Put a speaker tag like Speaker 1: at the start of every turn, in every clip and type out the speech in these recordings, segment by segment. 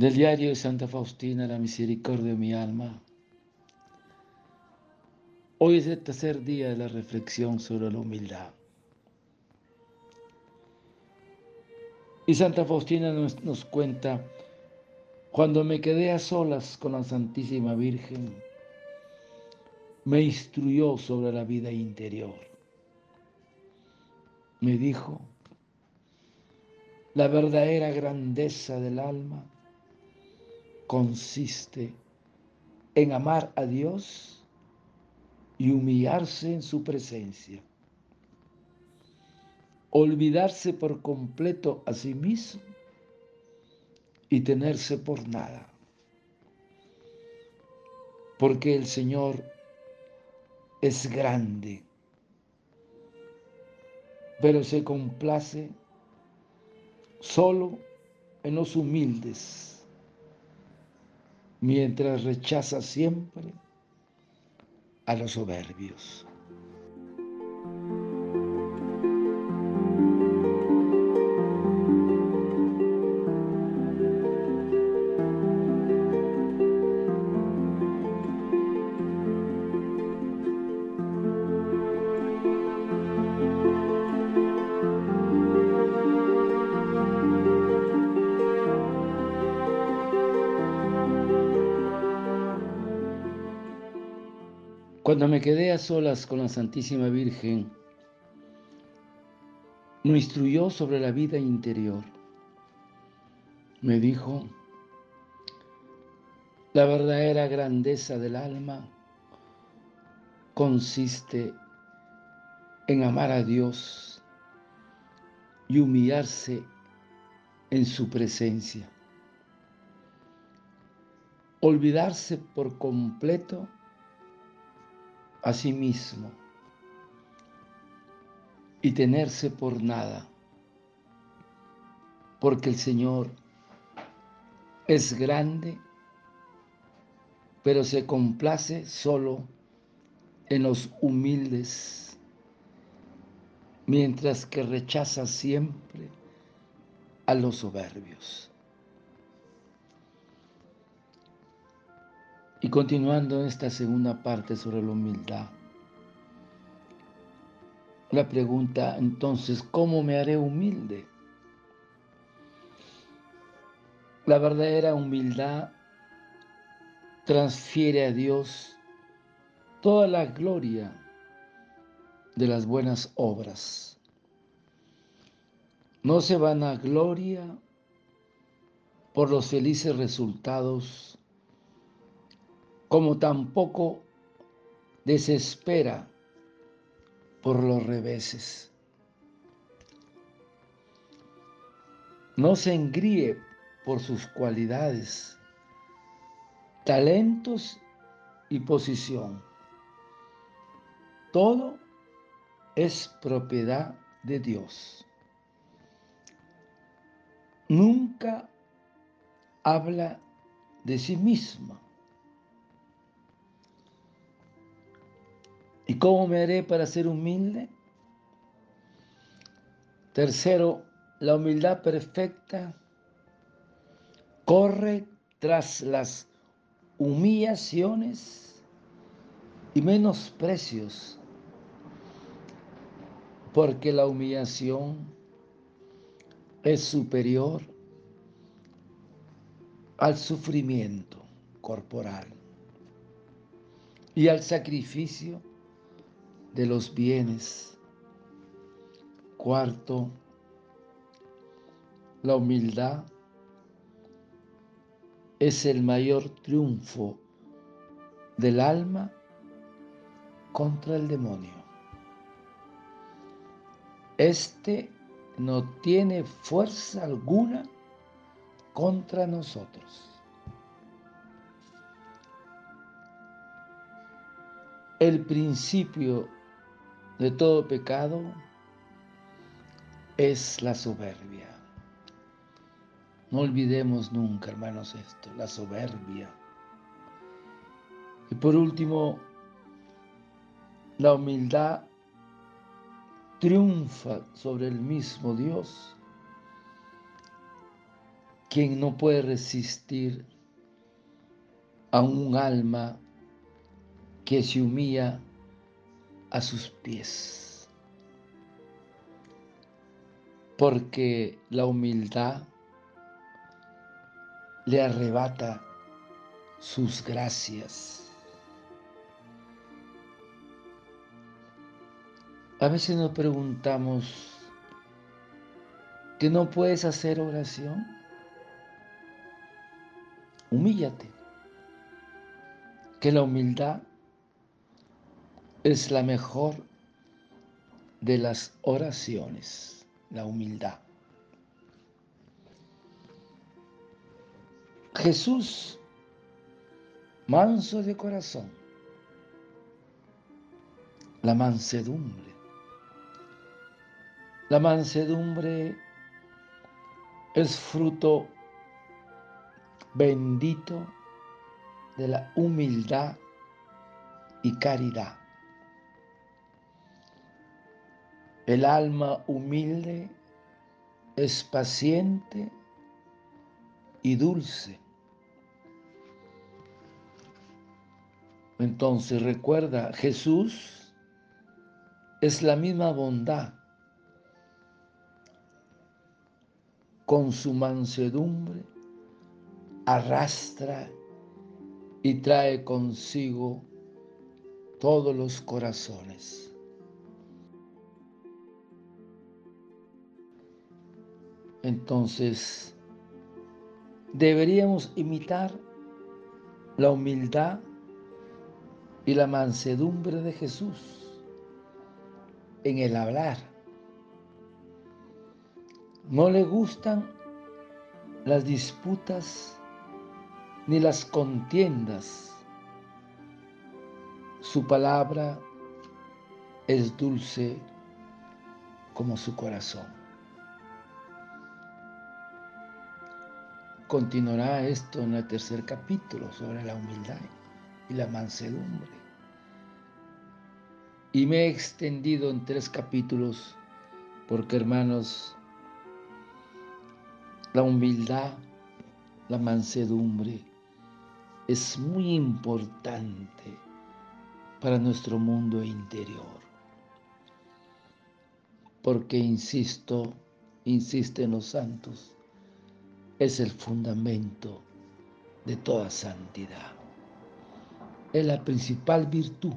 Speaker 1: Del diario de Santa Faustina, la misericordia de mi alma. Hoy es el tercer día de la reflexión sobre la humildad. Y Santa Faustina nos, nos, cuenta, cuando me quedé a solas con la Santísima Virgen, me instruyó sobre la vida interior. Me dijo, la verdadera grandeza del alma consiste en amar a Dios y humillarse en su presencia. Olvidarse por completo a sí mismo y tenerse por nada. Porque el Señor es grande, pero se complace solo en los humildes mientras rechaza siempre a los soberbios. Cuando me quedé a solas con la Santísima Virgen, me instruyó sobre la vida interior. Me dijo, la verdadera grandeza del alma consiste en amar a Dios y humillarse en su presencia. Olvidarse por completo a sí mismo y tenerse por nada, porque el Señor es grande, pero se complace solo en los humildes, mientras que rechaza siempre a los soberbios. Y continuando esta segunda parte sobre la humildad, la pregunta entonces, ¿cómo me haré humilde? La verdadera humildad transfiere a Dios toda la gloria de las buenas obras. No se van a gloria por los felices resultados como tampoco desespera por los reveses. No se engríe por sus cualidades, talentos y posición. Todo es propiedad de Dios. Nunca habla de sí misma cómo me haré para ser humilde? Tercero, la humildad perfecta corre tras las humillaciones y menosprecios, porque la humillación es superior al sufrimiento corporal y al sacrificio de los bienes. Cuarto, la humildad es el mayor triunfo del alma contra el demonio. Este no tiene fuerza alguna contra nosotros. El principio de todo pecado es la soberbia. No olvidemos nunca, hermanos, esto, la soberbia. Y por último, la humildad triunfa sobre el mismo Dios quien no puede resistir a un alma que se humilla a sus pies. Porque la humildad le arrebata sus gracias. A veces nos preguntamos, ¿que no puedes hacer oración? Humíllate. Que la humildad es la mejor de las oraciones, la humildad. Jesús, manso de corazón, la mansedumbre. La mansedumbre es fruto bendito de la humildad y caridad. El alma humilde es paciente y dulce. Entonces recuerda, Jesús es la misma bondad con su mansedumbre, arrastra y trae consigo todos los corazones. Entonces, deberíamos imitar la humildad y la mansedumbre de Jesús en el hablar no le gustan las disputas ni las contiendas. Su palabra es dulce como su corazón. Continuará esto en el tercer capítulo sobre la humildad y la mansedumbre. Y me he extendido en tres capítulos porque hermanos, la humildad, la mansedumbre es muy importante para nuestro mundo interior. Porque, insisto, insisten los santos, es el fundamento de toda santidad. Es la principal virtud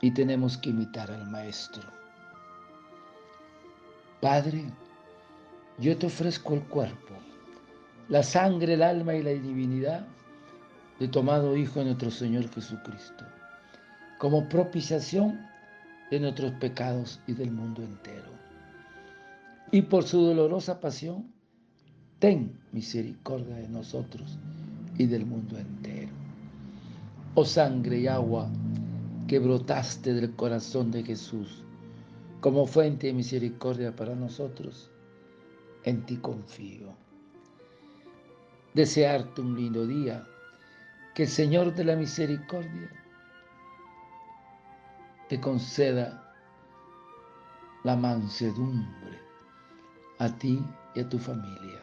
Speaker 1: y tenemos que imitar al Maestro. Padre, yo te ofrezco el cuerpo, la sangre, el alma y la divinidad de tu amado Hijo nuestro Señor Jesucristo, como propiciación de nuestros pecados y del mundo entero. Y por su dolorosa pasión, ten misericordia de nosotros y del mundo entero. Oh sangre y agua que brotaste del corazón de Jesús como fuente de misericordia para nosotros, en ti confío. Desearte un lindo día, que el Señor de la Misericordia te conceda la mansedumbre a ti y a tu familia.